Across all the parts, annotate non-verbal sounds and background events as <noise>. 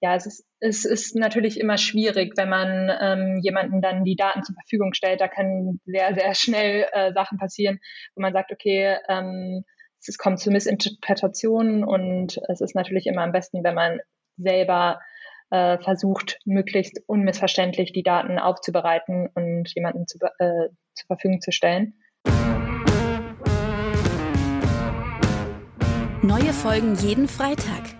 ja, es ist, es ist natürlich immer schwierig, wenn man ähm, jemanden dann die Daten zur Verfügung stellt. Da können sehr, sehr schnell äh, Sachen passieren, wo man sagt, okay, ähm, es kommt zu Missinterpretationen und es ist natürlich immer am besten, wenn man selber äh, versucht, möglichst unmissverständlich die Daten aufzubereiten und jemanden zu, äh, zur Verfügung zu stellen. Neue Folgen jeden Freitag.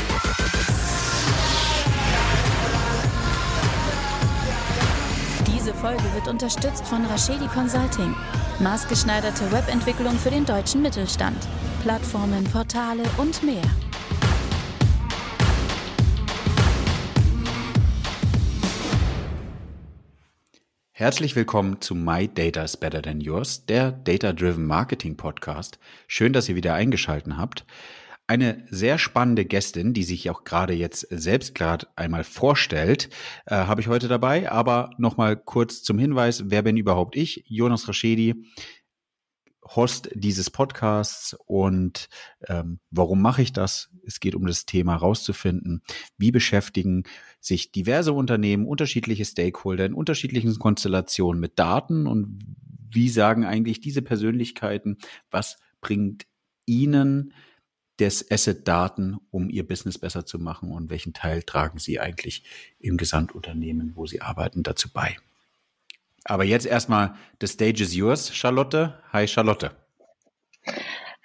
Folge wird unterstützt von Raschedi Consulting. Maßgeschneiderte Webentwicklung für den deutschen Mittelstand. Plattformen, Portale und mehr. Herzlich willkommen zu My Data is Better Than Yours, der Data Driven Marketing Podcast. Schön, dass ihr wieder eingeschalten habt. Eine sehr spannende Gästin, die sich auch gerade jetzt selbst gerade einmal vorstellt, äh, habe ich heute dabei. Aber nochmal kurz zum Hinweis, wer bin überhaupt ich? Jonas Raschedi, Host dieses Podcasts und ähm, warum mache ich das? Es geht um das Thema rauszufinden, wie beschäftigen sich diverse Unternehmen, unterschiedliche Stakeholder in unterschiedlichen Konstellationen mit Daten und wie sagen eigentlich diese Persönlichkeiten, was bringt ihnen des Asset-Daten, um ihr Business besser zu machen und welchen Teil tragen sie eigentlich im Gesamtunternehmen, wo sie arbeiten, dazu bei. Aber jetzt erstmal, the stage is yours, Charlotte. Hi, Charlotte.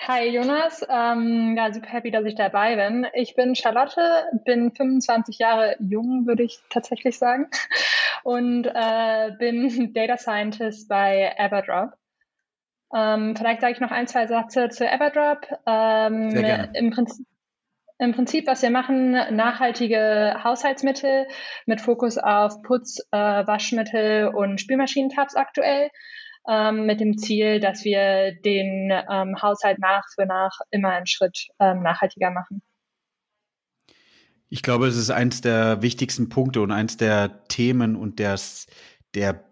Hi Jonas, ähm, ja, super happy, dass ich dabei bin. Ich bin Charlotte, bin 25 Jahre jung, würde ich tatsächlich sagen, und äh, bin <laughs> Data Scientist bei Everdrop. Ähm, vielleicht sage ich noch ein, zwei Sätze zu Everdrop. Ähm, Sehr gerne. Im Prinzip im Prinzip, was wir machen, nachhaltige Haushaltsmittel mit Fokus auf Putz, äh, Waschmittel und Spülmaschinentabs aktuell, ähm, mit dem Ziel, dass wir den ähm, Haushalt nach für nach immer einen Schritt ähm, nachhaltiger machen. Ich glaube, es ist eins der wichtigsten Punkte und eins der Themen und des, der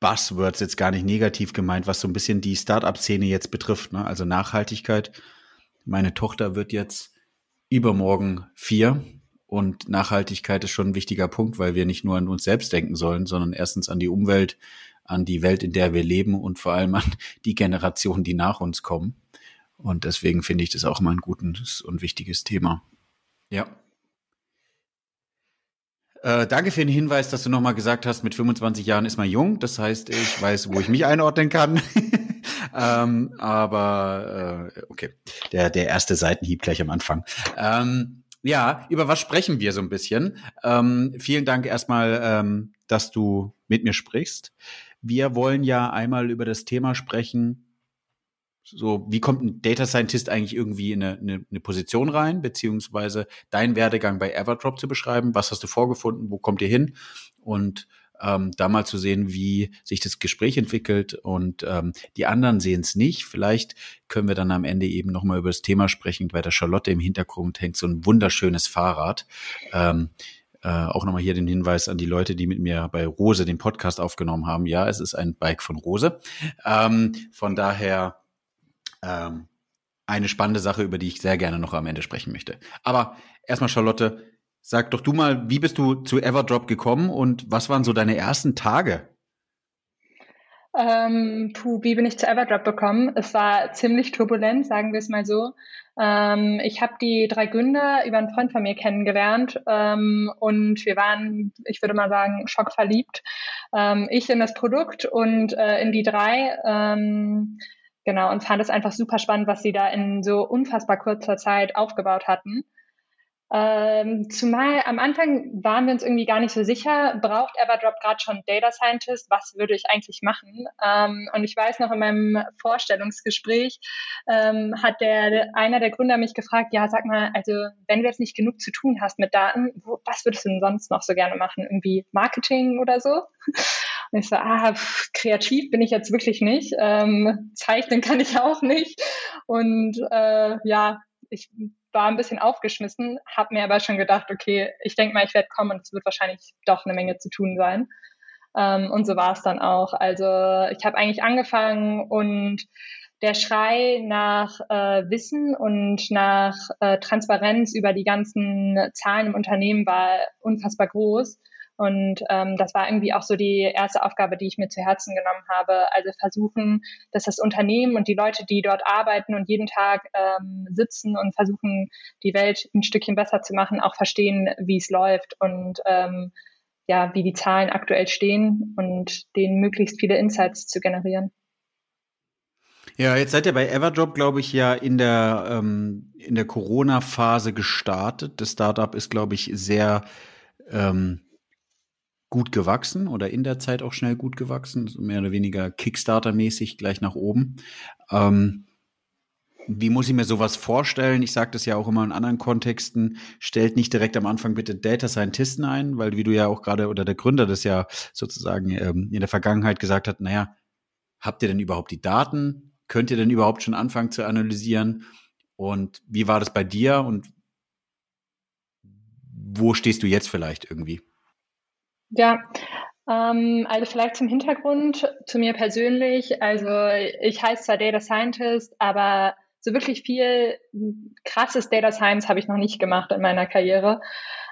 Buzzwords jetzt gar nicht negativ gemeint, was so ein bisschen die Startup-Szene jetzt betrifft. Ne? Also Nachhaltigkeit. Meine Tochter wird jetzt übermorgen vier. Und Nachhaltigkeit ist schon ein wichtiger Punkt, weil wir nicht nur an uns selbst denken sollen, sondern erstens an die Umwelt, an die Welt, in der wir leben und vor allem an die Generationen, die nach uns kommen. Und deswegen finde ich das auch immer ein gutes und wichtiges Thema. Ja. Äh, danke für den Hinweis, dass du nochmal gesagt hast, mit 25 Jahren ist man jung. Das heißt, ich weiß, wo ich mich einordnen kann. <laughs> ähm, aber äh, okay, der, der erste Seitenhieb gleich am Anfang. Ähm, ja, über was sprechen wir so ein bisschen? Ähm, vielen Dank erstmal, ähm, dass du mit mir sprichst. Wir wollen ja einmal über das Thema sprechen, so, wie kommt ein Data Scientist eigentlich irgendwie in eine, eine, eine Position rein, beziehungsweise deinen Werdegang bei Everdrop zu beschreiben? Was hast du vorgefunden? Wo kommt ihr hin? Und ähm, da mal zu sehen, wie sich das Gespräch entwickelt und ähm, die anderen sehen es nicht. Vielleicht können wir dann am Ende eben nochmal über das Thema sprechen. Bei der Charlotte im Hintergrund hängt so ein wunderschönes Fahrrad. Ähm, äh, auch nochmal hier den Hinweis an die Leute, die mit mir bei Rose den Podcast aufgenommen haben. Ja, es ist ein Bike von Rose. Ähm, von daher ähm, eine spannende Sache, über die ich sehr gerne noch am Ende sprechen möchte. Aber erstmal, Charlotte, Sag doch du mal, wie bist du zu Everdrop gekommen und was waren so deine ersten Tage? Ähm, puh, wie bin ich zu Everdrop gekommen? Es war ziemlich turbulent, sagen wir es mal so. Ähm, ich habe die drei Gründer über einen Freund von mir kennengelernt ähm, und wir waren, ich würde mal sagen, schockverliebt. Ähm, ich in das Produkt und äh, in die drei. Ähm, genau, und fand es einfach super spannend, was sie da in so unfassbar kurzer Zeit aufgebaut hatten. Ähm, zumal am Anfang waren wir uns irgendwie gar nicht so sicher, braucht Everdrop gerade schon Data Scientist? Was würde ich eigentlich machen? Ähm, und ich weiß noch in meinem Vorstellungsgespräch ähm, hat der einer der Gründer mich gefragt, ja, sag mal, also wenn du jetzt nicht genug zu tun hast mit Daten, wo, was würdest du denn sonst noch so gerne machen? Irgendwie Marketing oder so? Und ich so, ah, pff, kreativ bin ich jetzt wirklich nicht, ähm, zeichnen kann ich auch nicht. Und äh, ja, ich war ein bisschen aufgeschmissen, habe mir aber schon gedacht, okay, ich denke mal, ich werde kommen und es wird wahrscheinlich doch eine Menge zu tun sein. Ähm, und so war es dann auch. Also ich habe eigentlich angefangen und der Schrei nach äh, Wissen und nach äh, Transparenz über die ganzen Zahlen im Unternehmen war unfassbar groß. Und ähm, das war irgendwie auch so die erste Aufgabe, die ich mir zu Herzen genommen habe. Also versuchen, dass das Unternehmen und die Leute, die dort arbeiten und jeden Tag ähm, sitzen und versuchen, die Welt ein Stückchen besser zu machen, auch verstehen, wie es läuft und ähm, ja, wie die Zahlen aktuell stehen und denen möglichst viele Insights zu generieren. Ja, jetzt seid ihr bei Everdrop, glaube ich, ja in der, ähm, in der Corona-Phase gestartet. Das Startup ist, glaube ich, sehr ähm, gut gewachsen oder in der Zeit auch schnell gut gewachsen, mehr oder weniger Kickstarter-mäßig gleich nach oben. Ähm, wie muss ich mir sowas vorstellen? Ich sage das ja auch immer in anderen Kontexten. Stellt nicht direkt am Anfang bitte Data Scientisten ein, weil wie du ja auch gerade oder der Gründer das ja sozusagen ähm, in der Vergangenheit gesagt hat, naja, habt ihr denn überhaupt die Daten? könnt ihr denn überhaupt schon anfangen zu analysieren? Und wie war das bei dir und wo stehst du jetzt vielleicht irgendwie? Ja, ähm, also vielleicht zum Hintergrund zu mir persönlich. Also ich heiße zwar Data Scientist, aber so wirklich viel krasses Data Science habe ich noch nicht gemacht in meiner Karriere.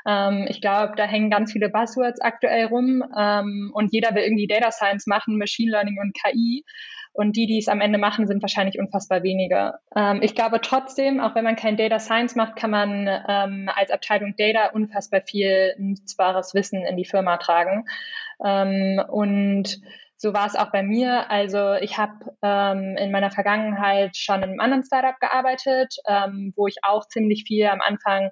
Ähm, ich glaube, da hängen ganz viele Buzzwords aktuell rum ähm, und jeder will irgendwie Data Science machen, Machine Learning und KI. Und die, die es am Ende machen, sind wahrscheinlich unfassbar wenige. Ähm, ich glaube trotzdem, auch wenn man kein Data Science macht, kann man ähm, als Abteilung Data unfassbar viel nutzbares Wissen in die Firma tragen. Ähm, und so war es auch bei mir. Also ich habe ähm, in meiner Vergangenheit schon in einem anderen Startup gearbeitet, ähm, wo ich auch ziemlich viel am Anfang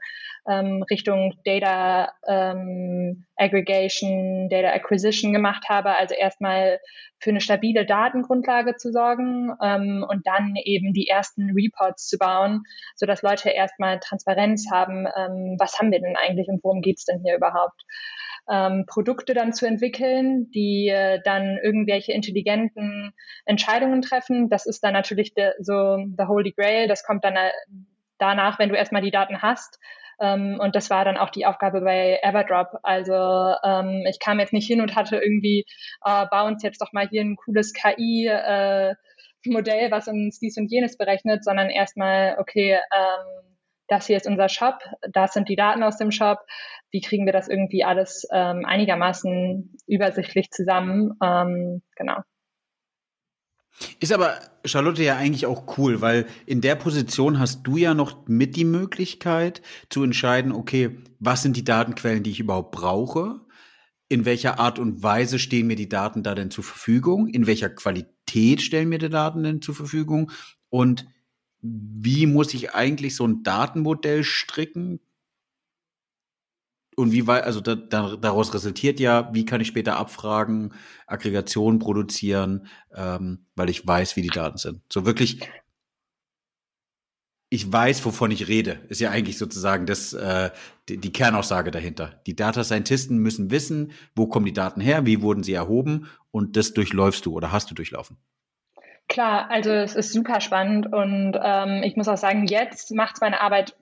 ähm, Richtung Data ähm, Aggregation, Data Acquisition gemacht habe. Also erstmal für eine stabile Datengrundlage zu sorgen ähm, und dann eben die ersten Reports zu bauen, so dass Leute erstmal Transparenz haben, ähm, was haben wir denn eigentlich und worum geht's denn hier überhaupt ähm, Produkte dann zu entwickeln, die äh, dann irgendwelche intelligenten Entscheidungen treffen. Das ist dann natürlich de, so the Holy Grail. Das kommt dann äh, danach, wenn du erstmal die Daten hast. Ähm, und das war dann auch die Aufgabe bei Everdrop. Also ähm, ich kam jetzt nicht hin und hatte irgendwie, äh, bau uns jetzt doch mal hier ein cooles KI. Äh, Modell, was uns dies und jenes berechnet, sondern erstmal, okay, ähm, das hier ist unser Shop, das sind die Daten aus dem Shop, wie kriegen wir das irgendwie alles ähm, einigermaßen übersichtlich zusammen? Ähm, genau. Ist aber Charlotte ja eigentlich auch cool, weil in der Position hast du ja noch mit die Möglichkeit zu entscheiden, okay, was sind die Datenquellen, die ich überhaupt brauche? In welcher Art und Weise stehen mir die Daten da denn zur Verfügung? In welcher Qualität stellen mir die Daten denn zur Verfügung? Und wie muss ich eigentlich so ein Datenmodell stricken? Und wie weit, also da, da, daraus resultiert ja, wie kann ich später abfragen, Aggregationen produzieren, ähm, weil ich weiß, wie die Daten sind. So wirklich, ich weiß, wovon ich rede, ist ja eigentlich sozusagen das, äh, die, die Kernaussage dahinter. Die Data Scientisten müssen wissen, wo kommen die Daten her, wie wurden sie erhoben und das durchläufst du oder hast du durchlaufen. Klar, also es ist super spannend und ähm, ich muss auch sagen, jetzt macht es meine Arbeit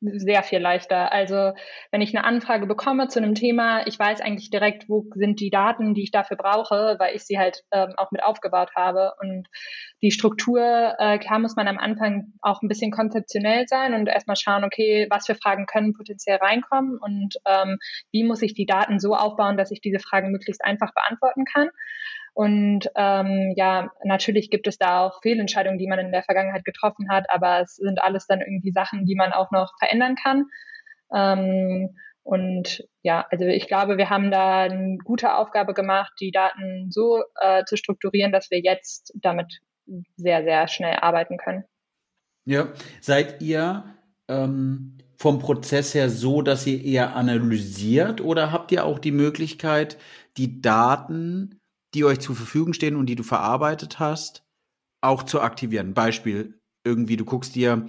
sehr viel leichter. Also wenn ich eine Anfrage bekomme zu einem Thema, ich weiß eigentlich direkt, wo sind die Daten, die ich dafür brauche, weil ich sie halt ähm, auch mit aufgebaut habe. Und die Struktur, äh, klar muss man am Anfang auch ein bisschen konzeptionell sein und erstmal schauen, okay, was für Fragen können potenziell reinkommen und ähm, wie muss ich die Daten so aufbauen, dass ich diese Fragen möglichst einfach beantworten kann. Und ähm, ja, natürlich gibt es da auch Fehlentscheidungen, die man in der Vergangenheit getroffen hat, aber es sind alles dann irgendwie Sachen, die man auch noch verändern kann. Ähm, und ja, also ich glaube, wir haben da eine gute Aufgabe gemacht, die Daten so äh, zu strukturieren, dass wir jetzt damit sehr, sehr schnell arbeiten können. Ja, seid ihr ähm, vom Prozess her so, dass ihr eher analysiert oder habt ihr auch die Möglichkeit, die Daten die euch zur Verfügung stehen und die du verarbeitet hast, auch zu aktivieren. Beispiel, irgendwie, du guckst dir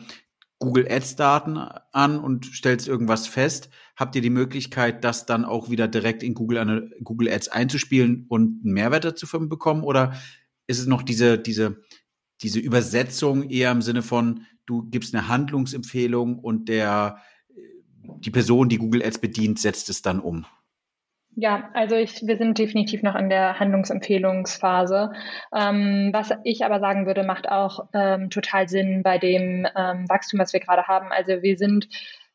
Google Ads Daten an und stellst irgendwas fest, habt ihr die Möglichkeit, das dann auch wieder direkt in Google, Google Ads einzuspielen und einen Mehrwert dazu bekommen? Oder ist es noch diese, diese, diese Übersetzung eher im Sinne von, du gibst eine Handlungsempfehlung und der, die Person, die Google Ads bedient, setzt es dann um? Ja, also ich, wir sind definitiv noch in der Handlungsempfehlungsphase. Ähm, was ich aber sagen würde, macht auch ähm, total Sinn bei dem ähm, Wachstum, was wir gerade haben. Also wir sind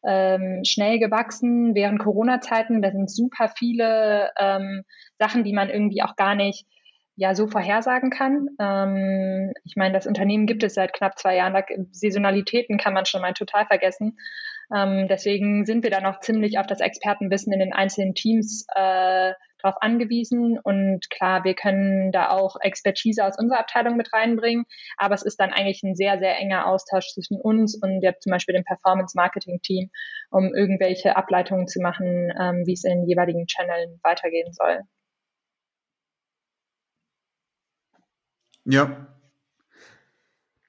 ähm, schnell gewachsen während Corona-Zeiten. Da sind super viele ähm, Sachen, die man irgendwie auch gar nicht ja so vorhersagen kann. Ähm, ich meine, das Unternehmen gibt es seit knapp zwei Jahren. Da, Saisonalitäten kann man schon mal total vergessen. Ähm, deswegen sind wir da noch ziemlich auf das Expertenwissen in den einzelnen Teams äh, darauf angewiesen. Und klar, wir können da auch Expertise aus unserer Abteilung mit reinbringen, aber es ist dann eigentlich ein sehr, sehr enger Austausch zwischen uns und der, zum Beispiel dem Performance-Marketing-Team, um irgendwelche Ableitungen zu machen, ähm, wie es in den jeweiligen Channeln weitergehen soll. Ja,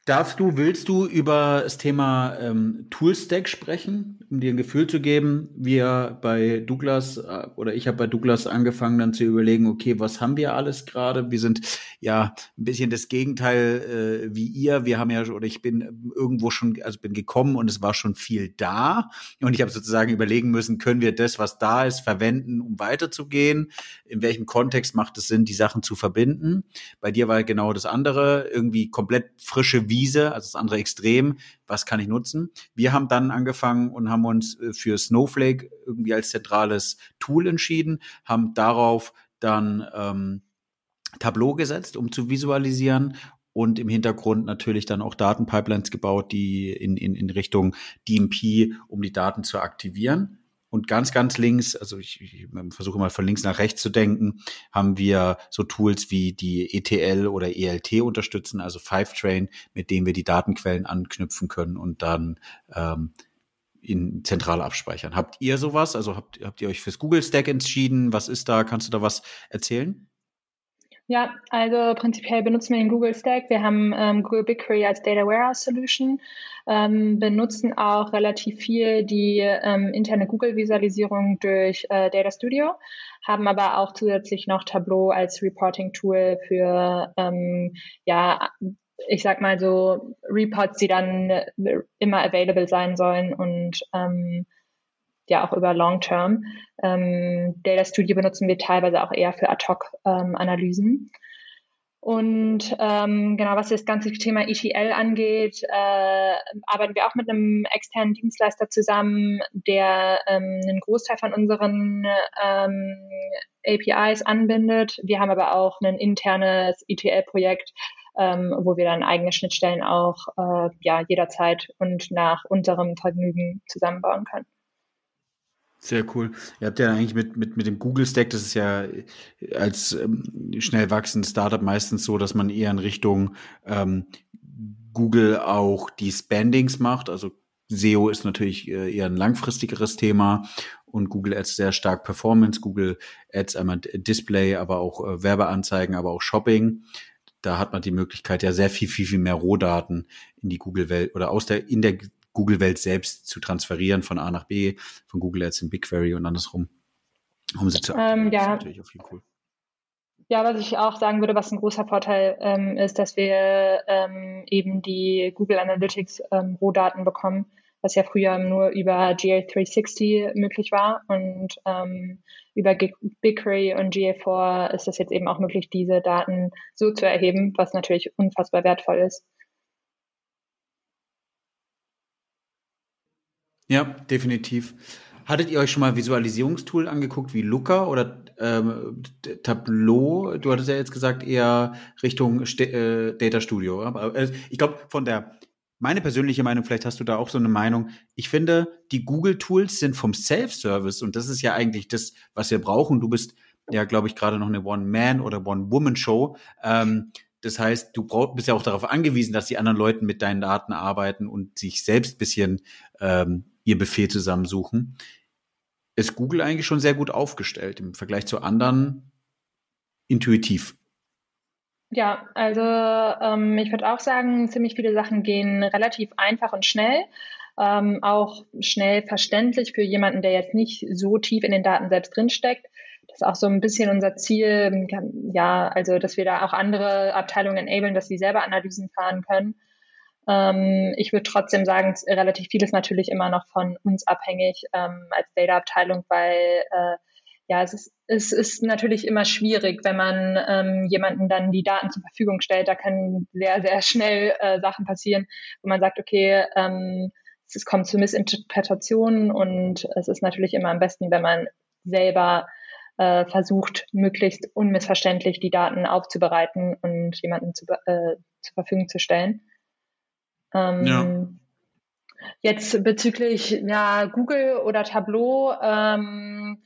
Darfst du, willst du über das Thema ähm, Toolstack sprechen, um dir ein Gefühl zu geben? Wir bei Douglas äh, oder ich habe bei Douglas angefangen dann zu überlegen, okay, was haben wir alles gerade? Wir sind ja ein bisschen das Gegenteil äh, wie ihr. Wir haben ja oder ich bin irgendwo schon, also bin gekommen und es war schon viel da und ich habe sozusagen überlegen müssen, können wir das, was da ist, verwenden, um weiterzugehen? In welchem Kontext macht es Sinn, die Sachen zu verbinden? Bei dir war genau das andere, irgendwie komplett frische Wiese, also das andere Extrem, was kann ich nutzen? Wir haben dann angefangen und haben uns äh, für Snowflake irgendwie als zentrales Tool entschieden, haben darauf dann ähm, Tableau gesetzt, um zu visualisieren und im Hintergrund natürlich dann auch Datenpipelines gebaut, die in, in, in Richtung DMP, um die Daten zu aktivieren. Und ganz, ganz links, also ich, ich versuche mal von links nach rechts zu denken, haben wir so Tools wie die ETL oder ELT unterstützen, also Fivetrain, mit denen wir die Datenquellen anknüpfen können und dann ähm, in zentral abspeichern. Habt ihr sowas? Also habt, habt ihr euch fürs Google Stack entschieden? Was ist da? Kannst du da was erzählen? Ja, also prinzipiell benutzen wir den Google Stack. Wir haben ähm, Google BigQuery als Data Warehouse Solution, ähm, benutzen auch relativ viel die ähm, interne Google-Visualisierung durch äh, Data Studio, haben aber auch zusätzlich noch Tableau als Reporting-Tool für, ähm, ja, ich sag mal so Reports, die dann immer available sein sollen und ähm, ja auch über Long Term. Ähm, Data Studio benutzen wir teilweise auch eher für Ad-Hoc-Analysen. Und ähm, genau, was das ganze Thema ETL angeht, äh, arbeiten wir auch mit einem externen Dienstleister zusammen, der ähm, einen Großteil von unseren ähm, APIs anbindet. Wir haben aber auch ein internes ETL-Projekt, ähm, wo wir dann eigene Schnittstellen auch äh, ja, jederzeit und nach unserem Vergnügen zusammenbauen können. Sehr cool. Ihr habt ja eigentlich mit, mit, mit dem Google Stack, das ist ja als ähm, schnell wachsendes Startup meistens so, dass man eher in Richtung ähm, Google auch die Spendings macht. Also SEO ist natürlich äh, eher ein langfristigeres Thema und Google Ads sehr stark Performance, Google Ads einmal Display, aber auch äh, Werbeanzeigen, aber auch Shopping. Da hat man die Möglichkeit, ja sehr viel, viel, viel mehr Rohdaten in die Google-Welt oder aus der, in der Google-Welt selbst zu transferieren von A nach B, von Google Ads in BigQuery und andersrum, um sie zu ähm, ja. natürlich auch viel cool. Ja, was ich auch sagen würde, was ein großer Vorteil ähm, ist, dass wir ähm, eben die Google Analytics ähm, Rohdaten bekommen, was ja früher nur über GA360 möglich war und ähm, über BigQuery und GA4 ist es jetzt eben auch möglich, diese Daten so zu erheben, was natürlich unfassbar wertvoll ist. Ja, definitiv. Hattet ihr euch schon mal Visualisierungstool angeguckt wie Looker oder ähm, Tableau? Du hattest ja jetzt gesagt eher Richtung St äh, Data Studio. Aber äh, ich glaube, von der meine persönliche Meinung, vielleicht hast du da auch so eine Meinung. Ich finde, die Google-Tools sind vom Self-Service und das ist ja eigentlich das, was wir brauchen. Du bist ja, glaube ich, gerade noch eine One-Man- oder One-Woman-Show. Ähm, das heißt, du brauch, bist ja auch darauf angewiesen, dass die anderen Leute mit deinen Daten arbeiten und sich selbst bisschen ähm, ihr Befehl zusammensuchen, ist Google eigentlich schon sehr gut aufgestellt im Vergleich zu anderen intuitiv. Ja, also ähm, ich würde auch sagen, ziemlich viele Sachen gehen relativ einfach und schnell. ähm, auch schnell verständlich für jemanden, der jetzt nicht so tief in den Daten selbst drinsteckt. Das ist auch so ein bisschen unser Ziel, ja, also dass wir da auch andere Abteilungen enablen, dass sie selber Analysen fahren können. Ähm, ich würde trotzdem sagen, relativ vieles natürlich immer noch von uns abhängig ähm, als Data-Abteilung, weil äh, ja, es ist, es ist natürlich immer schwierig, wenn man ähm, jemanden dann die Daten zur Verfügung stellt. Da können sehr, sehr schnell äh, Sachen passieren, wo man sagt, okay, ähm, es kommt zu Missinterpretationen und es ist natürlich immer am besten, wenn man selber äh, versucht, möglichst unmissverständlich die Daten aufzubereiten und jemanden zu, äh, zur Verfügung zu stellen. Ähm, ja. Jetzt bezüglich ja, Google oder Tableau. Ähm,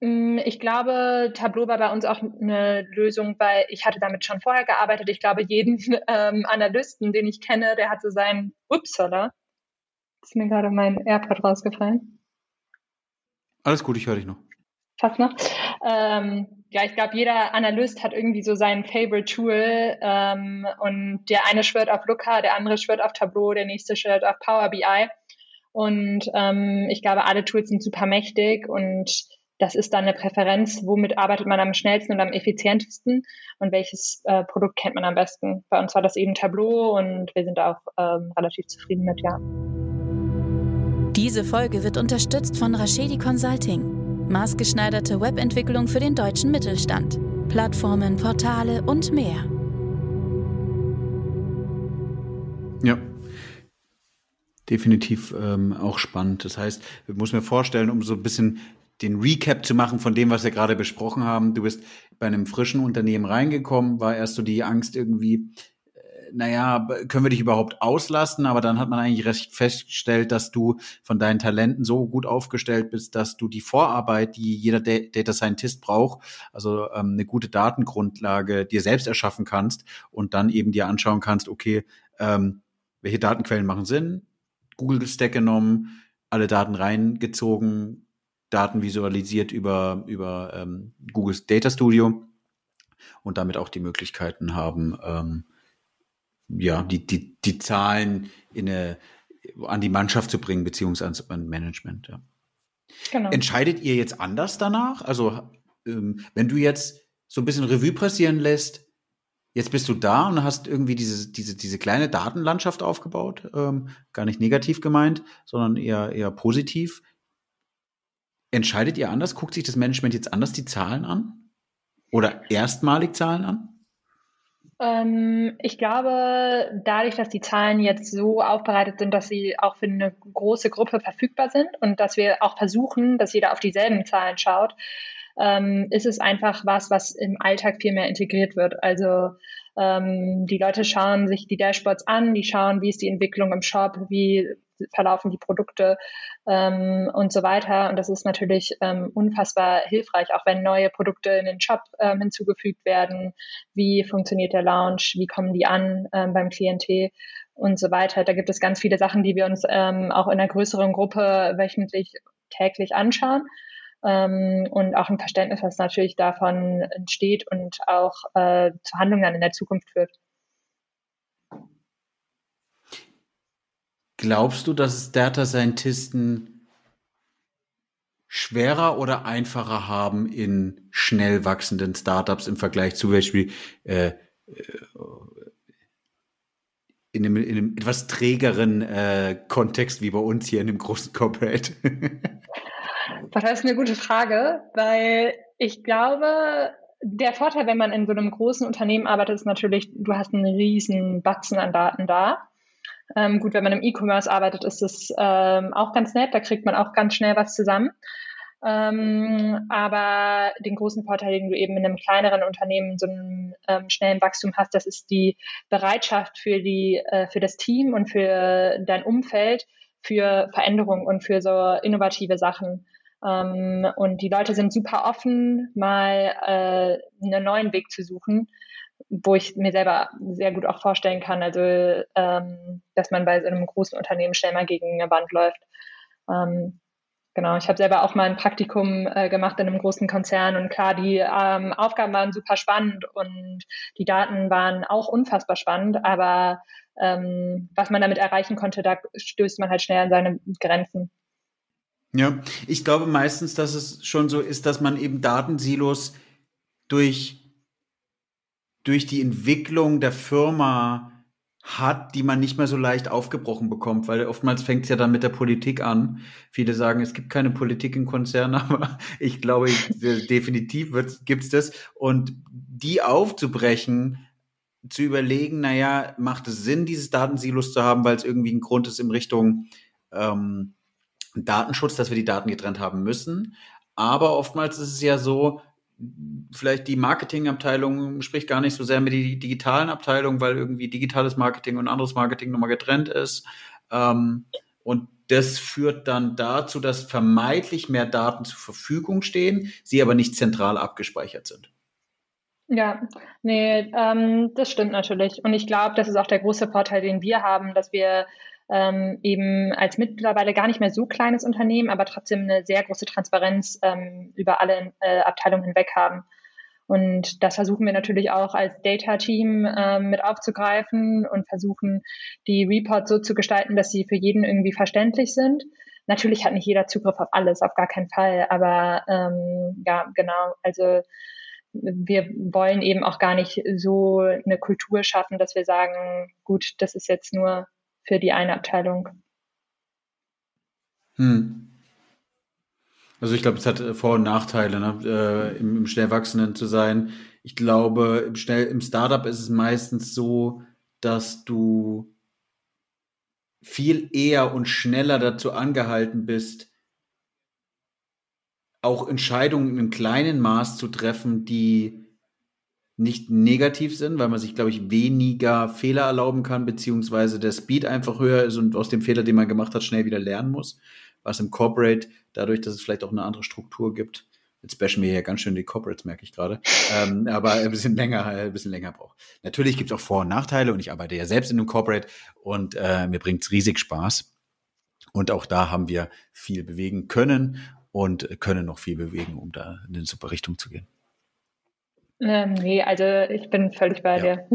mm, ich glaube, Tableau war bei uns auch eine Lösung, weil ich hatte damit schon vorher gearbeitet. Ich glaube, jeden <laughs> ähm, Analysten, den ich kenne, der hat so seinen, upsala, ist mir gerade mein AirPod rausgefallen. Alles gut, ich höre dich noch fast. Ähm, ja, ich glaube, jeder Analyst hat irgendwie so sein Favorite Tool ähm, und der eine schwört auf Looker, der andere schwört auf Tableau, der nächste schwört auf Power BI. Und ähm, ich glaube, alle Tools sind super mächtig und das ist dann eine Präferenz, womit arbeitet man am schnellsten und am effizientesten und welches äh, Produkt kennt man am besten. Bei uns war das eben Tableau und wir sind auch ähm, relativ zufrieden mit, ja. Diese Folge wird unterstützt von Rashedi Consulting. Maßgeschneiderte Webentwicklung für den deutschen Mittelstand. Plattformen, Portale und mehr. Ja. Definitiv ähm, auch spannend. Das heißt, ich muss mir vorstellen, um so ein bisschen den Recap zu machen von dem, was wir gerade besprochen haben. Du bist bei einem frischen Unternehmen reingekommen, war erst so die Angst irgendwie, naja, können wir dich überhaupt auslassen? Aber dann hat man eigentlich recht festgestellt, dass du von deinen Talenten so gut aufgestellt bist, dass du die Vorarbeit, die jeder Data Scientist braucht, also ähm, eine gute Datengrundlage dir selbst erschaffen kannst und dann eben dir anschauen kannst, okay, ähm, welche Datenquellen machen Sinn? Google Stack genommen, alle Daten reingezogen, Daten visualisiert über, über ähm, Googles Data Studio und damit auch die Möglichkeiten haben, ähm, ja, die, die, die Zahlen in eine, an die Mannschaft zu bringen, beziehungsweise an Management. Ja. Genau. Entscheidet ihr jetzt anders danach? Also, ähm, wenn du jetzt so ein bisschen Revue passieren lässt, jetzt bist du da und hast irgendwie diese, diese, diese kleine Datenlandschaft aufgebaut, ähm, gar nicht negativ gemeint, sondern eher, eher positiv. Entscheidet ihr anders? Guckt sich das Management jetzt anders die Zahlen an? Oder erstmalig Zahlen an? Ähm, ich glaube, dadurch, dass die Zahlen jetzt so aufbereitet sind, dass sie auch für eine große Gruppe verfügbar sind und dass wir auch versuchen, dass jeder auf dieselben Zahlen schaut, ähm, ist es einfach was, was im Alltag viel mehr integriert wird. Also ähm, die Leute schauen sich die Dashboards an, die schauen, wie ist die Entwicklung im Shop, wie verlaufen die Produkte ähm, und so weiter. Und das ist natürlich ähm, unfassbar hilfreich, auch wenn neue Produkte in den Shop ähm, hinzugefügt werden. Wie funktioniert der Launch? Wie kommen die an ähm, beim Klientel? Und so weiter. Da gibt es ganz viele Sachen, die wir uns ähm, auch in einer größeren Gruppe wöchentlich, täglich anschauen. Ähm, und auch ein Verständnis, was natürlich davon entsteht und auch äh, zu Handlungen in der Zukunft führt. Glaubst du, dass es Data Scientisten schwerer oder einfacher haben in schnell wachsenden Startups im Vergleich zu Beispiel äh, äh, in, einem, in einem etwas trägeren äh, Kontext wie bei uns hier in dem großen Corporate? <laughs> das ist eine gute Frage, weil ich glaube, der Vorteil, wenn man in so einem großen Unternehmen arbeitet, ist natürlich, du hast einen riesen Batzen an Daten da. Ähm, gut, wenn man im E-Commerce arbeitet, ist es ähm, auch ganz nett, da kriegt man auch ganz schnell was zusammen. Ähm, aber den großen Vorteil, den du eben in einem kleineren Unternehmen so einen ähm, schnellen Wachstum hast, das ist die Bereitschaft für die, äh, für das Team und für dein Umfeld für Veränderung und für so innovative Sachen. Ähm, und die Leute sind super offen, mal äh, einen neuen Weg zu suchen wo ich mir selber sehr gut auch vorstellen kann, also ähm, dass man bei so einem großen Unternehmen schnell mal gegen eine Wand läuft. Ähm, Genau, ich habe selber auch mal ein Praktikum äh, gemacht in einem großen Konzern und klar, die ähm, Aufgaben waren super spannend und die Daten waren auch unfassbar spannend, aber ähm, was man damit erreichen konnte, da stößt man halt schnell an seine Grenzen. Ja, ich glaube meistens, dass es schon so ist, dass man eben Datensilos durch, durch die Entwicklung der Firma hat, die man nicht mehr so leicht aufgebrochen bekommt, weil oftmals fängt es ja dann mit der Politik an. Viele sagen, es gibt keine Politik in Konzernen, <laughs> aber ich glaube, definitiv gibt es das. Und die aufzubrechen, zu überlegen, naja, macht es Sinn, dieses Datensilos zu haben, weil es irgendwie ein Grund ist in Richtung ähm, Datenschutz, dass wir die Daten getrennt haben müssen. Aber oftmals ist es ja so, vielleicht die Marketingabteilung spricht gar nicht so sehr mit die digitalen Abteilungen, weil irgendwie digitales Marketing und anderes Marketing nochmal getrennt ist. Ähm, und das führt dann dazu, dass vermeintlich mehr Daten zur Verfügung stehen, sie aber nicht zentral abgespeichert sind. Ja, nee, ähm, das stimmt natürlich. Und ich glaube, das ist auch der große Vorteil, den wir haben, dass wir ähm, eben als mittlerweile gar nicht mehr so kleines Unternehmen, aber trotzdem eine sehr große Transparenz ähm, über alle äh, Abteilungen hinweg haben. Und das versuchen wir natürlich auch als Data-Team äh, mit aufzugreifen und versuchen, die Reports so zu gestalten, dass sie für jeden irgendwie verständlich sind. Natürlich hat nicht jeder Zugriff auf alles, auf gar keinen Fall. Aber ähm, ja, genau. Also wir wollen eben auch gar nicht so eine Kultur schaffen, dass wir sagen, gut, das ist jetzt nur für die eine Abteilung. Hm. Also ich glaube, es hat Vor- und Nachteile, ne? äh, im, im schnell wachsenden zu sein. Ich glaube, im, schnell, im Startup ist es meistens so, dass du viel eher und schneller dazu angehalten bist, auch Entscheidungen in einem kleinen Maß zu treffen, die nicht negativ sind, weil man sich, glaube ich, weniger Fehler erlauben kann, beziehungsweise der Speed einfach höher ist und aus dem Fehler, den man gemacht hat, schnell wieder lernen muss. Was im Corporate, dadurch, dass es vielleicht auch eine andere Struktur gibt, jetzt bashen wir hier ganz schön die Corporates, merke ich gerade, ähm, <laughs> aber ein bisschen länger, ein bisschen länger braucht. Natürlich gibt es auch Vor- und Nachteile und ich arbeite ja selbst in einem Corporate und äh, mir bringt es riesig Spaß. Und auch da haben wir viel bewegen können und können noch viel bewegen, um da in eine super Richtung zu gehen. Ähm, nee, also ich bin völlig bei ja. dir.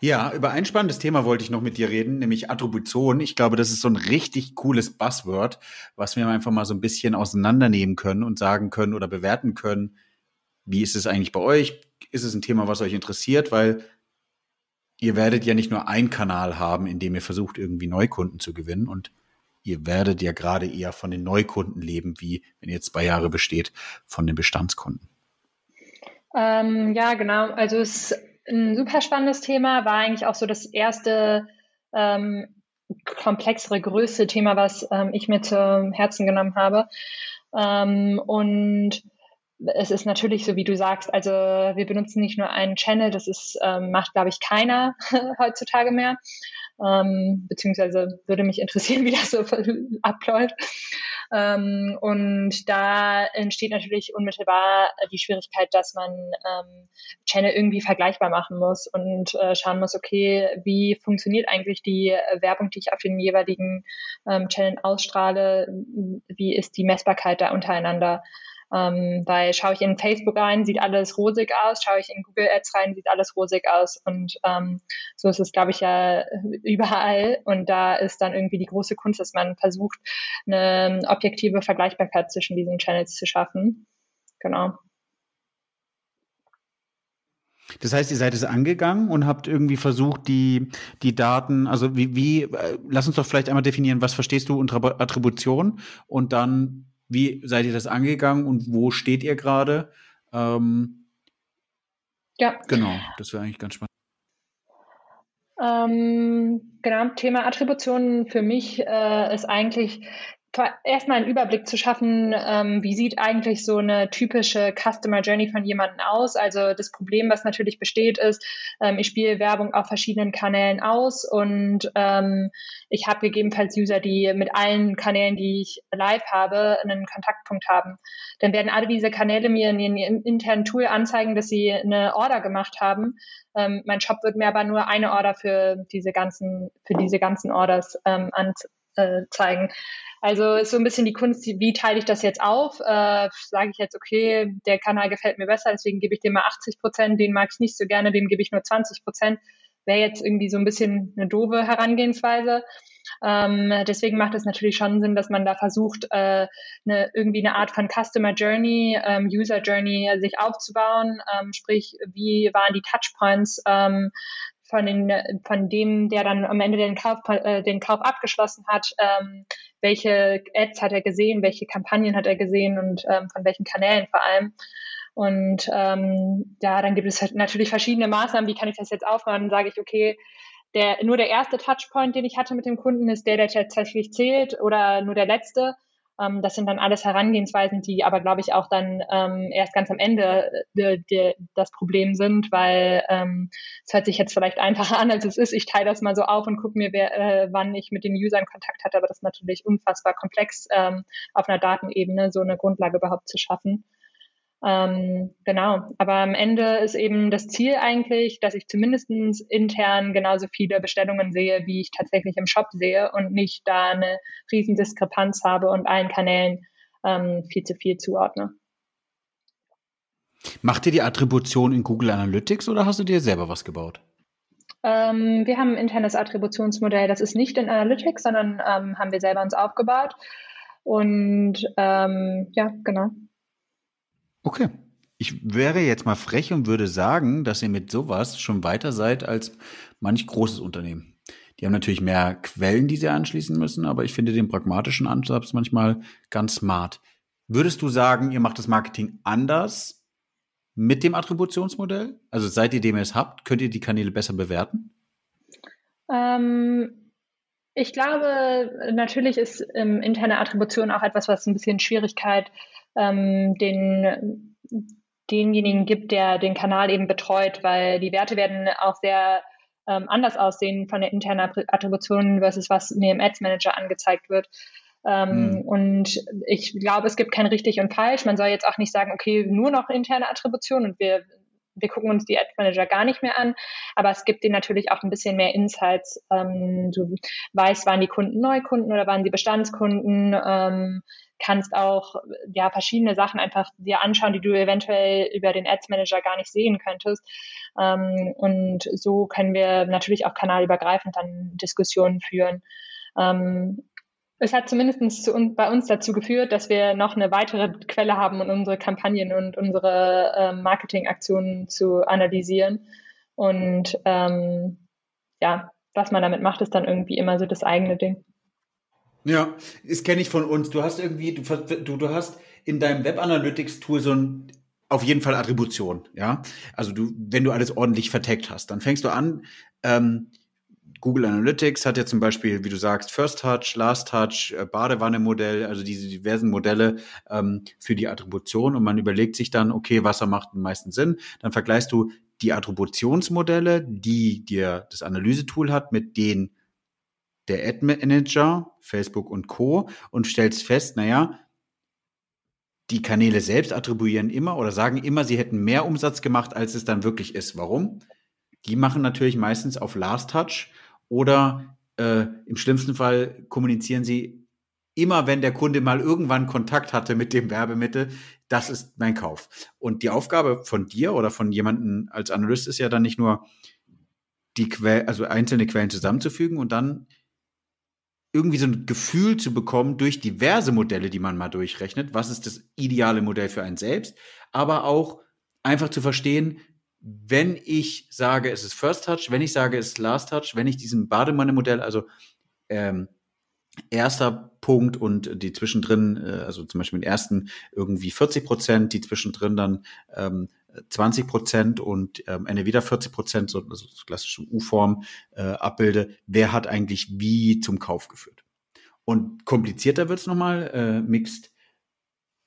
Ja, über ein spannendes Thema wollte ich noch mit dir reden, nämlich Attribution. Ich glaube, das ist so ein richtig cooles Buzzword, was wir einfach mal so ein bisschen auseinandernehmen können und sagen können oder bewerten können. Wie ist es eigentlich bei euch? Ist es ein Thema, was euch interessiert? Weil ihr werdet ja nicht nur einen Kanal haben, in dem ihr versucht, irgendwie Neukunden zu gewinnen und ihr werdet ja gerade eher von den Neukunden leben, wie wenn ihr jetzt zwei Jahre besteht, von den Bestandskunden. Ähm, ja, genau. Also es ist ein super spannendes Thema, war eigentlich auch so das erste ähm, komplexere, größte Thema, was ähm, ich mir zu Herzen genommen habe. Ähm, und es ist natürlich so, wie du sagst, also wir benutzen nicht nur einen Channel, das ist, ähm, macht, glaube ich, keiner <laughs> heutzutage mehr. Ähm, beziehungsweise würde mich interessieren, <laughs> wie das so <laughs> abläuft. Ähm, und da entsteht natürlich unmittelbar die Schwierigkeit, dass man ähm, Channel irgendwie vergleichbar machen muss und äh, schauen muss, okay, wie funktioniert eigentlich die äh, Werbung, die ich auf den jeweiligen ähm, Channel ausstrahle? Wie ist die Messbarkeit da untereinander? Ähm, weil schaue ich in Facebook rein, sieht alles rosig aus, schaue ich in Google Ads rein, sieht alles rosig aus. Und ähm, so ist es, glaube ich, ja <laughs> überall. Und da ist dann irgendwie die große Kunst, dass man versucht, eine objektive Vergleichbarkeit zwischen diesen Channels zu schaffen. Genau. Das heißt, ihr seid es angegangen und habt irgendwie versucht, die, die Daten, also wie, wie, äh, lass uns doch vielleicht einmal definieren, was verstehst du unter Attribution und dann wie seid ihr das angegangen und wo steht ihr gerade? Ähm, ja. Genau, das wäre eigentlich ganz spannend. Ähm, genau, Thema Attribution für mich äh, ist eigentlich erstmal einen Überblick zu schaffen, ähm, wie sieht eigentlich so eine typische Customer Journey von jemandem aus. Also das Problem, was natürlich besteht, ist, ähm, ich spiele Werbung auf verschiedenen Kanälen aus und ähm, ich habe gegebenenfalls User, die mit allen Kanälen, die ich live habe, einen Kontaktpunkt haben. Dann werden alle diese Kanäle mir in ihrem internen Tool anzeigen, dass sie eine Order gemacht haben. Ähm, mein Shop wird mir aber nur eine Order für diese ganzen, für diese ganzen Orders ähm, äh, zeigen. Also ist so ein bisschen die Kunst, wie teile ich das jetzt auf? Äh, Sage ich jetzt, okay, der Kanal gefällt mir besser, deswegen gebe ich dem mal 80 Prozent, den mag ich nicht so gerne, dem gebe ich nur 20 Prozent. Wäre jetzt irgendwie so ein bisschen eine doofe Herangehensweise. Ähm, deswegen macht es natürlich schon Sinn, dass man da versucht, äh, eine, irgendwie eine Art von Customer Journey, ähm, User Journey sich aufzubauen. Ähm, sprich, wie waren die Touchpoints? Von, den, von dem, der dann am Ende den Kauf, äh, den Kauf abgeschlossen hat, ähm, welche Ads hat er gesehen, welche Kampagnen hat er gesehen und ähm, von welchen Kanälen vor allem. Und ähm, ja, dann gibt es halt natürlich verschiedene Maßnahmen, wie kann ich das jetzt aufbauen? Dann sage ich, okay, der, nur der erste Touchpoint, den ich hatte mit dem Kunden, ist der, der tatsächlich zählt oder nur der letzte. Ähm, das sind dann alles Herangehensweisen, die aber, glaube ich, auch dann ähm, erst ganz am Ende de, de, das Problem sind, weil ähm, es hört sich jetzt vielleicht einfacher an, als es ist. Ich teile das mal so auf und gucke mir, wer, äh, wann ich mit den Usern Kontakt hatte, aber das ist natürlich unfassbar komplex, ähm, auf einer Datenebene so eine Grundlage überhaupt zu schaffen. Ähm, genau, aber am Ende ist eben das Ziel eigentlich, dass ich zumindest intern genauso viele Bestellungen sehe, wie ich tatsächlich im Shop sehe und nicht da eine riesen Diskrepanz habe und allen Kanälen ähm, viel zu viel zuordne. Macht ihr die Attribution in Google Analytics oder hast du dir selber was gebaut? Ähm, wir haben ein internes Attributionsmodell, das ist nicht in Analytics, sondern ähm, haben wir selber uns aufgebaut. Und ähm, ja, genau. Okay. Ich wäre jetzt mal frech und würde sagen, dass ihr mit sowas schon weiter seid als manch großes Unternehmen. Die haben natürlich mehr Quellen, die sie anschließen müssen, aber ich finde den pragmatischen Ansatz manchmal ganz smart. Würdest du sagen, ihr macht das Marketing anders mit dem Attributionsmodell? Also seit ihr dem es habt, könnt ihr die Kanäle besser bewerten? Ähm, ich glaube, natürlich ist ähm, interne Attribution auch etwas, was ein bisschen Schwierigkeit ähm, den, denjenigen gibt, der den Kanal eben betreut, weil die Werte werden auch sehr ähm, anders aussehen von der internen Attribution versus was mir im Ads Manager angezeigt wird. Ähm, mhm. Und ich glaube, es gibt kein richtig und falsch. Man soll jetzt auch nicht sagen, okay, nur noch interne Attribution und wir, wir gucken uns die Ad Manager gar nicht mehr an. Aber es gibt denen natürlich auch ein bisschen mehr Insights. Ähm, du weißt, waren die Kunden Neukunden oder waren sie Bestandskunden? Ähm, kannst auch ja verschiedene Sachen einfach dir anschauen, die du eventuell über den Ads Manager gar nicht sehen könntest. Ähm, und so können wir natürlich auch kanalübergreifend dann Diskussionen führen. Ähm, es hat zumindest zu uns, bei uns dazu geführt, dass wir noch eine weitere Quelle haben, um unsere Kampagnen und unsere äh, Marketingaktionen zu analysieren. Und ähm, ja, was man damit macht, ist dann irgendwie immer so das eigene Ding. Ja, das kenne ich von uns. Du hast irgendwie, du, du, du hast in deinem Web Analytics Tool so ein auf jeden Fall Attribution, ja. Also du, wenn du alles ordentlich verteckt hast, dann fängst du an. Ähm, Google Analytics hat ja zum Beispiel, wie du sagst, First Touch, Last Touch, äh, Badewanne-Modell, also diese diversen Modelle ähm, für die Attribution und man überlegt sich dann, okay, was macht am meisten Sinn? Dann vergleichst du die Attributionsmodelle, die dir das Analysetool hat, mit den der Ad Manager, Facebook und Co. und stellst fest, naja, die Kanäle selbst attribuieren immer oder sagen immer, sie hätten mehr Umsatz gemacht, als es dann wirklich ist. Warum? Die machen natürlich meistens auf Last Touch oder äh, im schlimmsten Fall kommunizieren sie immer, wenn der Kunde mal irgendwann Kontakt hatte mit dem Werbemittel, das ist mein Kauf. Und die Aufgabe von dir oder von jemandem als Analyst ist ja dann nicht nur die Quellen, also einzelne Quellen zusammenzufügen und dann irgendwie so ein Gefühl zu bekommen durch diverse Modelle, die man mal durchrechnet, was ist das ideale Modell für einen selbst, aber auch einfach zu verstehen, wenn ich sage, es ist First Touch, wenn ich sage, es ist Last Touch, wenn ich diesem Bademanne-Modell, also ähm, erster Punkt und die zwischendrin, äh, also zum Beispiel den ersten irgendwie 40 Prozent, die zwischendrin dann ähm, 20 Prozent und ähm, Ende wieder 40 Prozent, so also klassische U-Form äh, abbilde, wer hat eigentlich wie zum Kauf geführt. Und komplizierter wird's nochmal, äh, Mixed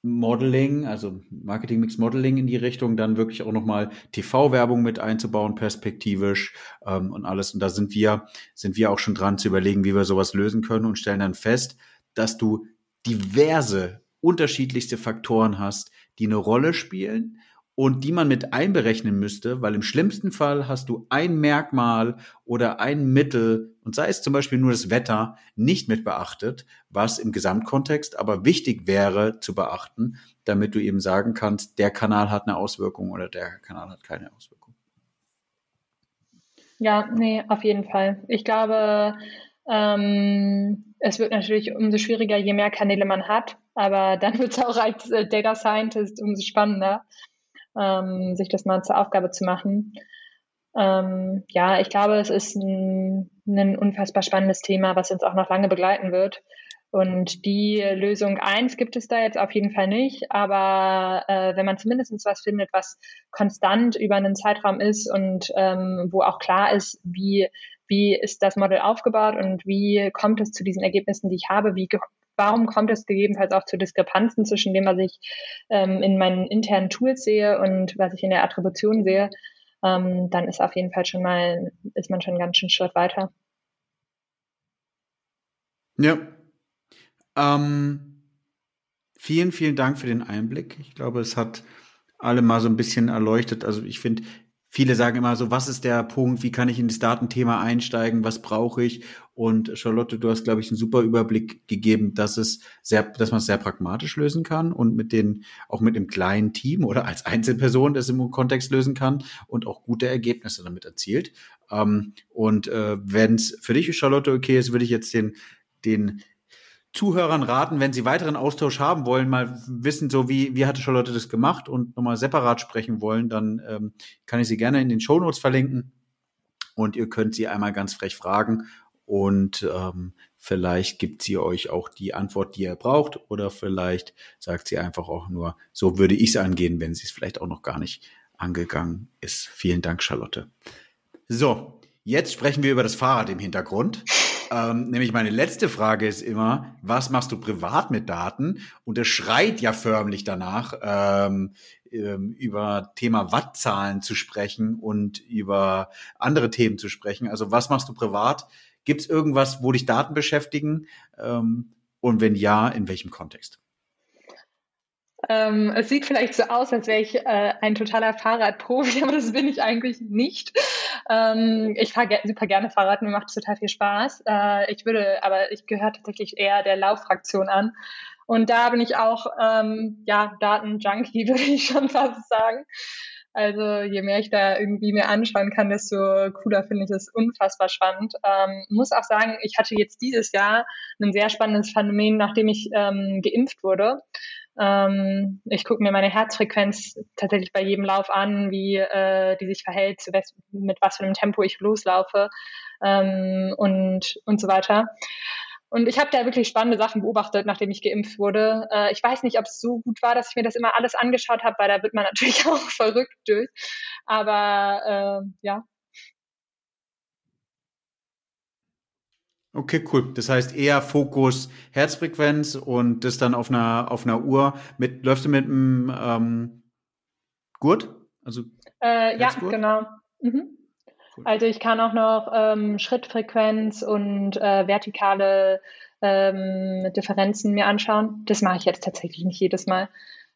Modeling, also Marketing Mixed Modeling in die Richtung, dann wirklich auch nochmal TV-Werbung mit einzubauen, perspektivisch ähm, und alles. Und da sind wir, sind wir auch schon dran zu überlegen, wie wir sowas lösen können und stellen dann fest, dass du diverse unterschiedlichste Faktoren hast, die eine Rolle spielen und die man mit einberechnen müsste, weil im schlimmsten Fall hast du ein Merkmal oder ein Mittel, und sei es zum Beispiel nur das Wetter, nicht mit beachtet, was im Gesamtkontext aber wichtig wäre zu beachten, damit du eben sagen kannst, der Kanal hat eine Auswirkung oder der Kanal hat keine Auswirkung. Ja, nee, auf jeden Fall. Ich glaube, ähm, es wird natürlich umso schwieriger, je mehr Kanäle man hat, aber dann <laughs> wird es auch als äh, Data Scientist umso spannender ähm, sich das mal zur Aufgabe zu machen. Ähm, ja, ich glaube, es ist ein, ein unfassbar spannendes Thema, was uns auch noch lange begleiten wird. Und die Lösung eins gibt es da jetzt auf jeden Fall nicht. Aber äh, wenn man zumindest was findet, was konstant über einen Zeitraum ist und ähm, wo auch klar ist, wie, wie ist das Modell aufgebaut und wie kommt es zu diesen Ergebnissen, die ich habe, wie warum kommt es gegebenenfalls auch zu Diskrepanzen zwischen dem, was ich ähm, in meinen internen Tools sehe und was ich in der Attribution sehe, ähm, dann ist auf jeden Fall schon mal, ist man schon ganz schön Schritt weiter. Ja. Ähm, vielen, vielen Dank für den Einblick. Ich glaube, es hat alle mal so ein bisschen erleuchtet. Also ich finde, viele sagen immer so, was ist der Punkt, wie kann ich in das Datenthema einsteigen, was brauche ich? Und Charlotte, du hast, glaube ich, einen super Überblick gegeben, dass es sehr, dass man es sehr pragmatisch lösen kann und mit den, auch mit einem kleinen Team oder als Einzelperson das im Kontext lösen kann und auch gute Ergebnisse damit erzielt. Ähm, und äh, wenn es für dich, Charlotte, okay ist, würde ich jetzt den, den Zuhörern raten, wenn sie weiteren Austausch haben wollen, mal wissen, so wie, wie hatte Charlotte das gemacht und nochmal separat sprechen wollen, dann ähm, kann ich sie gerne in den Show Notes verlinken und ihr könnt sie einmal ganz frech fragen und ähm, vielleicht gibt sie euch auch die Antwort, die ihr braucht oder vielleicht sagt sie einfach auch nur, so würde ich es angehen, wenn sie es vielleicht auch noch gar nicht angegangen ist. Vielen Dank, Charlotte. So, jetzt sprechen wir über das Fahrrad im Hintergrund. Ähm, nämlich meine letzte Frage ist immer, was machst du privat mit Daten? Und es schreit ja förmlich danach, ähm, ähm, über Thema Wattzahlen zu sprechen und über andere Themen zu sprechen. Also was machst du privat? Gibt es irgendwas, wo dich Daten beschäftigen? Ähm, und wenn ja, in welchem Kontext? Ähm, es sieht vielleicht so aus, als wäre ich äh, ein totaler Fahrradprofi, <laughs> aber das bin ich eigentlich nicht. Ähm, ich fahre ge super gerne Fahrrad, mir macht es total viel Spaß. Äh, ich würde, aber ich gehöre tatsächlich eher der Lauffraktion an. Und da bin ich auch, ähm, ja, Daten-Junkie, <laughs> würde ich schon fast sagen. Also je mehr ich da irgendwie mir anschauen kann, desto cooler finde ich es unfassbar spannend. Ähm, muss auch sagen, ich hatte jetzt dieses Jahr ein sehr spannendes Phänomen, nachdem ich ähm, geimpft wurde. Ähm, ich gucke mir meine Herzfrequenz tatsächlich bei jedem Lauf an, wie äh, die sich verhält, mit was für einem Tempo ich loslaufe ähm, und, und so weiter. Und ich habe da wirklich spannende Sachen beobachtet, nachdem ich geimpft wurde. Äh, ich weiß nicht, ob es so gut war, dass ich mir das immer alles angeschaut habe, weil da wird man <laughs> natürlich auch verrückt durch. Aber äh, ja, Okay, cool. Das heißt eher Fokus Herzfrequenz und das dann auf einer auf einer Uhr mit läufst du mit einem ähm, Gurt? Also äh, ja, genau. Mhm. Cool. Also ich kann auch noch ähm, Schrittfrequenz und äh, vertikale ähm, Differenzen mir anschauen. Das mache ich jetzt tatsächlich nicht jedes Mal.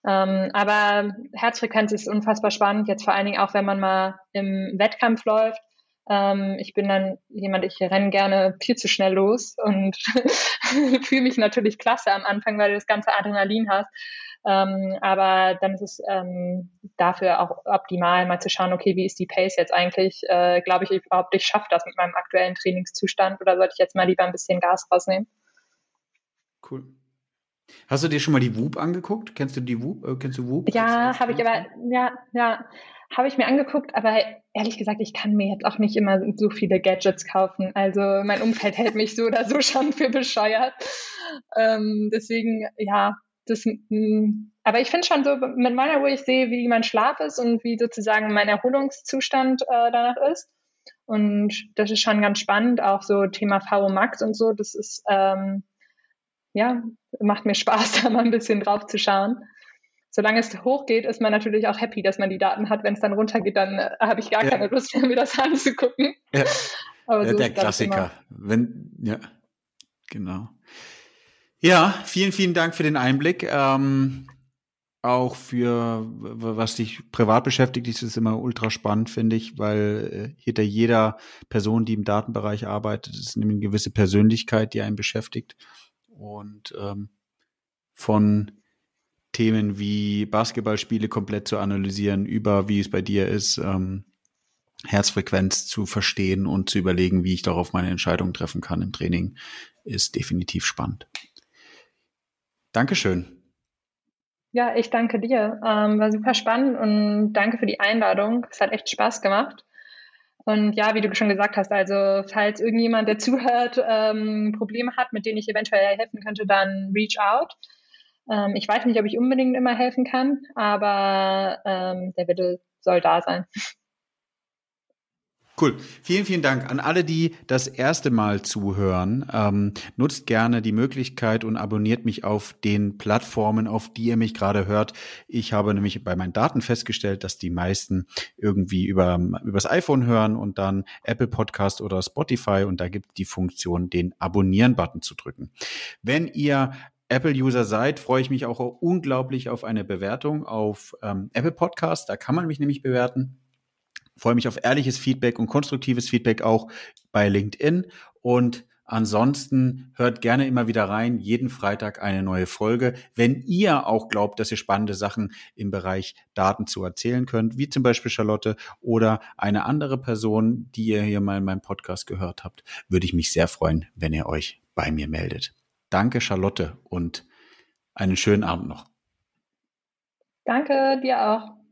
Ähm, aber Herzfrequenz ist unfassbar spannend, jetzt vor allen Dingen auch, wenn man mal im Wettkampf läuft ähm, ich bin dann jemand, ich renne gerne viel zu schnell los und <laughs> fühle mich natürlich klasse am Anfang, weil du das ganze Adrenalin hast. Ähm, aber dann ist es ähm, dafür auch optimal, mal zu schauen, okay, wie ist die Pace jetzt eigentlich? Äh, Glaube ich überhaupt, ich schaffe das mit meinem aktuellen Trainingszustand oder sollte ich jetzt mal lieber ein bisschen Gas rausnehmen? Cool. Hast du dir schon mal die WUP angeguckt? Kennst du die WUP? Äh, kennst du WUP? Ja, habe ich aber, ja, ja, habe ich mir angeguckt, aber ehrlich gesagt, ich kann mir jetzt auch nicht immer so viele Gadgets kaufen. Also mein Umfeld hält mich so oder so schon für bescheuert. Ähm, deswegen, ja, das, mh, mm, aber ich finde schon so mit meiner Uhr, ich sehe, wie mein Schlaf ist und wie sozusagen mein Erholungszustand äh, danach ist. Und das ist schon ganz spannend, auch so Thema VO Max und so. Das ist, ähm, ja, macht mir Spaß, <laughs> da mal ein bisschen drauf zu schauen solange es hochgeht, ist man natürlich auch happy, dass man die Daten hat. Wenn es dann runtergeht, dann äh, habe ich gar ja. keine Lust mehr, mir das <laughs> anzugucken. Ja, Aber so der Klassiker. Wenn, ja, genau. Ja, vielen, vielen Dank für den Einblick. Ähm, auch für was dich privat beschäftigt, ist es immer ultra spannend, finde ich, weil äh, hinter jeder Person, die im Datenbereich arbeitet, ist eine gewisse Persönlichkeit, die einen beschäftigt. Und ähm, von Themen wie Basketballspiele komplett zu analysieren, über wie es bei dir ist, ähm, Herzfrequenz zu verstehen und zu überlegen, wie ich darauf meine Entscheidungen treffen kann im Training, ist definitiv spannend. Dankeschön. Ja, ich danke dir. Ähm, war super spannend und danke für die Einladung. Es hat echt Spaß gemacht. Und ja, wie du schon gesagt hast, also falls irgendjemand, der <laughs> zuhört, ähm, Probleme hat, mit denen ich eventuell helfen könnte, dann reach out. Ähm, ich weiß nicht, ob ich unbedingt immer helfen kann, aber ähm, der Wille soll da sein. Cool. Vielen, vielen Dank an alle, die das erste Mal zuhören. Ähm, nutzt gerne die Möglichkeit und abonniert mich auf den Plattformen, auf die ihr mich gerade hört. Ich habe nämlich bei meinen Daten festgestellt, dass die meisten irgendwie über übers iPhone hören und dann Apple Podcast oder Spotify und da gibt die Funktion, den Abonnieren-Button zu drücken. Wenn ihr Apple-User seid, freue ich mich auch unglaublich auf eine Bewertung auf ähm, Apple Podcast. Da kann man mich nämlich bewerten freue mich auf ehrliches Feedback und konstruktives Feedback auch bei LinkedIn. Und ansonsten hört gerne immer wieder rein, jeden Freitag eine neue Folge. Wenn ihr auch glaubt, dass ihr spannende Sachen im Bereich Daten zu erzählen könnt, wie zum Beispiel Charlotte oder eine andere Person, die ihr hier mal in meinem Podcast gehört habt, würde ich mich sehr freuen, wenn ihr euch bei mir meldet. Danke, Charlotte, und einen schönen Abend noch. Danke, dir auch.